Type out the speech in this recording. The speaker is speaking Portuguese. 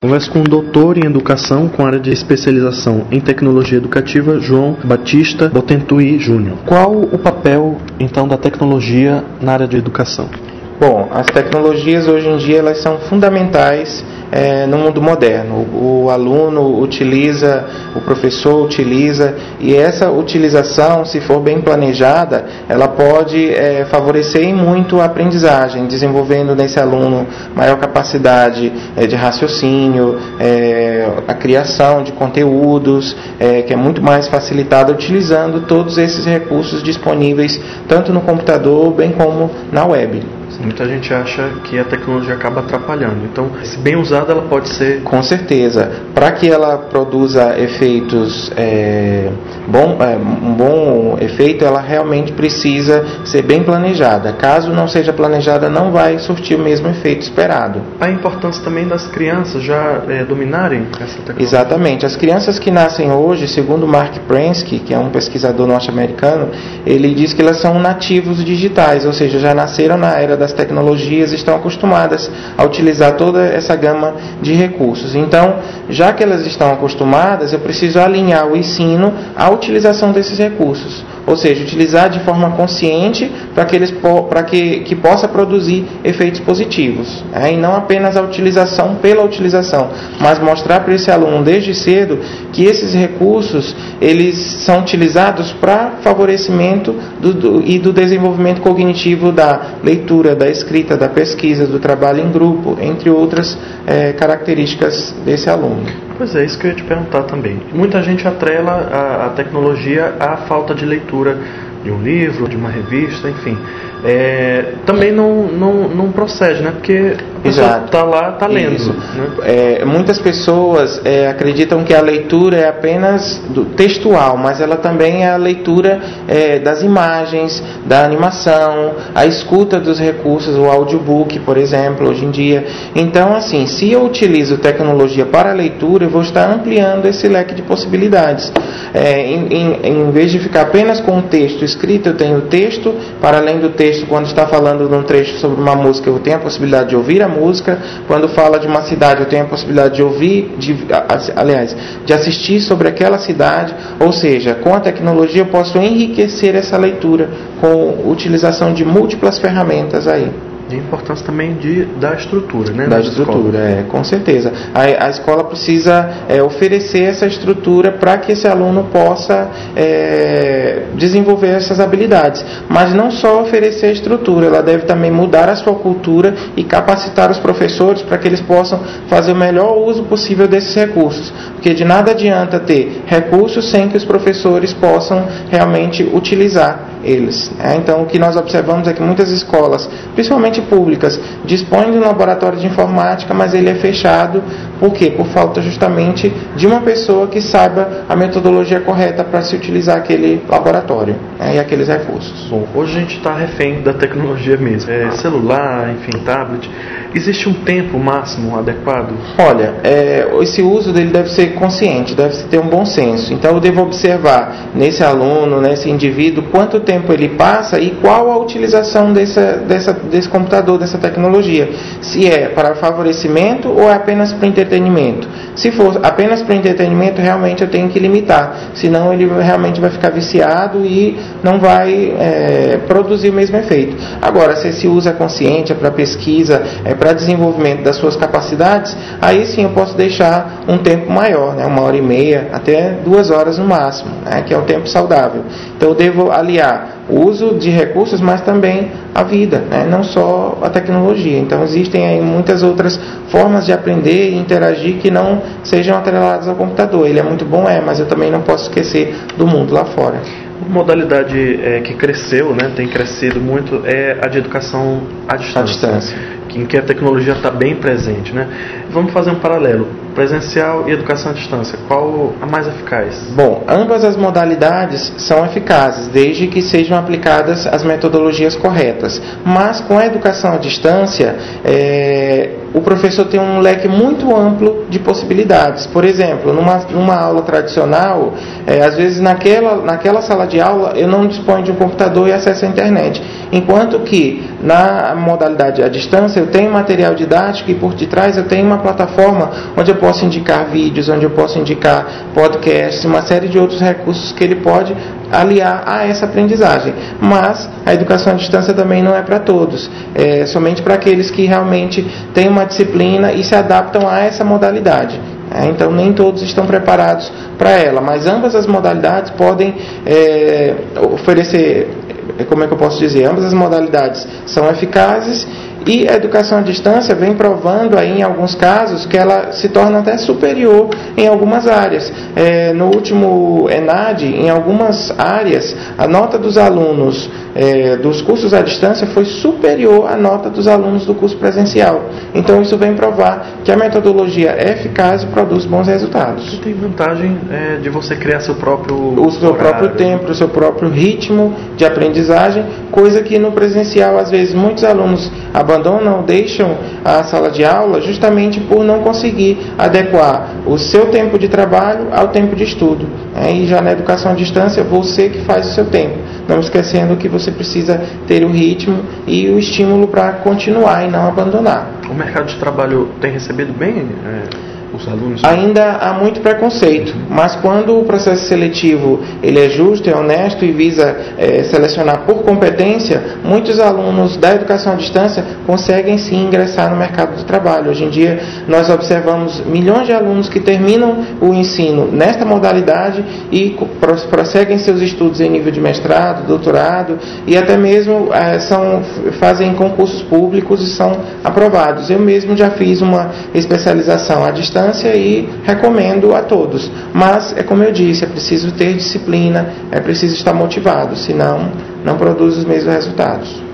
Converso com o doutor em educação com área de especialização em tecnologia educativa, João Batista Botentui Júnior. Qual o papel então da tecnologia na área de educação? Bom, as tecnologias hoje em dia elas são fundamentais é, no mundo moderno. O, o, aluno utiliza, o professor utiliza, e essa utilização, se for bem planejada, ela pode é, favorecer muito a aprendizagem, desenvolvendo nesse aluno maior capacidade é, de raciocínio, é, a criação de conteúdos, é, que é muito mais facilitada utilizando todos esses recursos disponíveis, tanto no computador bem como na web. Muita gente acha que a tecnologia acaba atrapalhando. Então, se bem usada, ela pode ser. Com certeza. Para que ela produza efeitos, é, bom, é, um bom efeito, ela realmente precisa ser bem planejada. Caso não seja planejada, não vai surtir o mesmo efeito esperado. A importância também das crianças já é, dominarem essa tecnologia. Exatamente. As crianças que nascem hoje, segundo Mark Prensky, que é um pesquisador norte-americano, ele diz que elas são nativos digitais, ou seja, já nasceram na era das tecnologias estão acostumadas a utilizar toda essa gama de recursos. Então, já que elas estão acostumadas, eu preciso alinhar o ensino à utilização desses recursos ou seja, utilizar de forma consciente para que, eles, que, que possa produzir efeitos positivos. Né? E não apenas a utilização pela utilização, mas mostrar para esse aluno desde cedo que esses recursos eles são utilizados para favorecimento do, do, e do desenvolvimento cognitivo da leitura, da escrita, da pesquisa, do trabalho em grupo, entre outras é, características desse aluno. Pois é, isso que eu ia te perguntar também. Muita gente atrela a, a tecnologia à falta de leitura de um livro, de uma revista, enfim é, também não, não, não procede, né? Porque a pessoa está lá, está lendo. Né? É, muitas pessoas é, acreditam que a leitura é apenas textual, mas ela também é a leitura é, das imagens, da animação, a escuta dos recursos, o audiobook, por exemplo, hoje em dia. Então, assim, se eu utilizo tecnologia para a leitura, eu vou estar ampliando esse leque de possibilidades. É, em, em, em vez de ficar apenas com o texto escrito, eu tenho o texto, para além do texto, quando está falando de um trecho sobre uma música, eu tenho a possibilidade de ouvir a música. Quando fala de uma cidade, eu tenho a possibilidade de ouvir, de, aliás, de assistir sobre aquela cidade. Ou seja, com a tecnologia eu posso enriquecer essa leitura com utilização de múltiplas ferramentas aí. E a importância também de, da estrutura, né? Da estrutura, é, com certeza. A, a escola precisa é, oferecer essa estrutura para que esse aluno possa é, desenvolver essas habilidades. Mas não só oferecer a estrutura, ela deve também mudar a sua cultura e capacitar os professores para que eles possam fazer o melhor uso possível desses recursos. Porque de nada adianta ter recursos sem que os professores possam realmente utilizar eles. Né? Então, o que nós observamos é que muitas escolas, principalmente públicas, dispõem de um laboratório de informática, mas ele é fechado. Por quê? Por falta justamente de uma pessoa que saiba a metodologia correta para se utilizar aquele laboratório né? e aqueles recursos. Bom, hoje a gente está refém da tecnologia mesmo. É, celular, enfim, tablet. Existe um tempo máximo adequado? Olha, é, esse uso dele deve ser consciente, deve ter um bom senso. Então, eu devo observar nesse aluno, nesse indivíduo, quanto tempo ele passa e qual a utilização dessa, dessa, desse computador, dessa tecnologia. Se é para favorecimento ou é apenas para entretenimento. Se for apenas para entretenimento, realmente eu tenho que limitar, senão ele realmente vai ficar viciado e não vai é, produzir o mesmo efeito. Agora, se esse uso é consciente, é para pesquisa, é para desenvolvimento das suas capacidades, aí sim eu posso deixar um tempo maior, né, uma hora e meia, até duas horas no máximo, né, que é um tempo saudável. Então eu devo aliar o uso de recursos, mas também a vida, né? não só a tecnologia. Então existem aí muitas outras formas de aprender e interagir que não sejam atreladas ao computador. Ele é muito bom, é, mas eu também não posso esquecer do mundo lá fora. Uma modalidade é, que cresceu, né, tem crescido muito, é a de educação à distância. À distância em que a tecnologia está bem presente. Né? Vamos fazer um paralelo: presencial e educação à distância. Qual a mais eficaz? Bom, ambas as modalidades são eficazes, desde que sejam aplicadas as metodologias corretas. Mas com a educação à distância, é, o professor tem um leque muito amplo de possibilidades. Por exemplo, numa, numa aula tradicional, é, às vezes naquela, naquela sala de aula eu não disponho de um computador e acesso à internet. Enquanto que na modalidade à distância eu tenho material didático e por detrás eu tenho uma plataforma onde eu posso indicar vídeos, onde eu posso indicar podcasts, uma série de outros recursos que ele pode aliar a essa aprendizagem. Mas a educação à distância também não é para todos, é somente para aqueles que realmente têm uma disciplina e se adaptam a essa modalidade. É, então nem todos estão preparados para ela, mas ambas as modalidades podem é, oferecer, como é que eu posso dizer, ambas as modalidades são eficazes e a educação à distância vem provando aí, em alguns casos, que ela se torna até superior em algumas áreas. É, no último ENAD, em algumas áreas, a nota dos alunos é, dos cursos à distância foi superior à nota dos alunos do curso presencial. Então, isso vem provar que a metodologia é eficaz e produz bons resultados. E tem vantagem é, de você criar seu próprio o seu horário. próprio tempo, o seu próprio ritmo de aprendizagem, coisa que no presencial, às vezes, muitos alunos abandonam, deixam a sala de aula justamente por não conseguir adequar o seu tempo de trabalho ao tempo de estudo. É, e já na educação à distância, você que faz o seu tempo. Não esquecendo que você precisa ter o ritmo e o estímulo para continuar e não abandonar. O mercado de trabalho tem recebido bem? É os alunos? Ainda há muito preconceito, mas quando o processo seletivo ele é justo, é honesto e visa é, selecionar por competência, muitos alunos da educação à distância conseguem sim ingressar no mercado de trabalho. Hoje em dia nós observamos milhões de alunos que terminam o ensino nesta modalidade e prosseguem seus estudos em nível de mestrado, doutorado e até mesmo é, são, fazem concursos públicos e são aprovados. Eu mesmo já fiz uma especialização à distância distância e recomendo a todos. Mas é como eu disse, é preciso ter disciplina, é preciso estar motivado, senão não produz os mesmos resultados.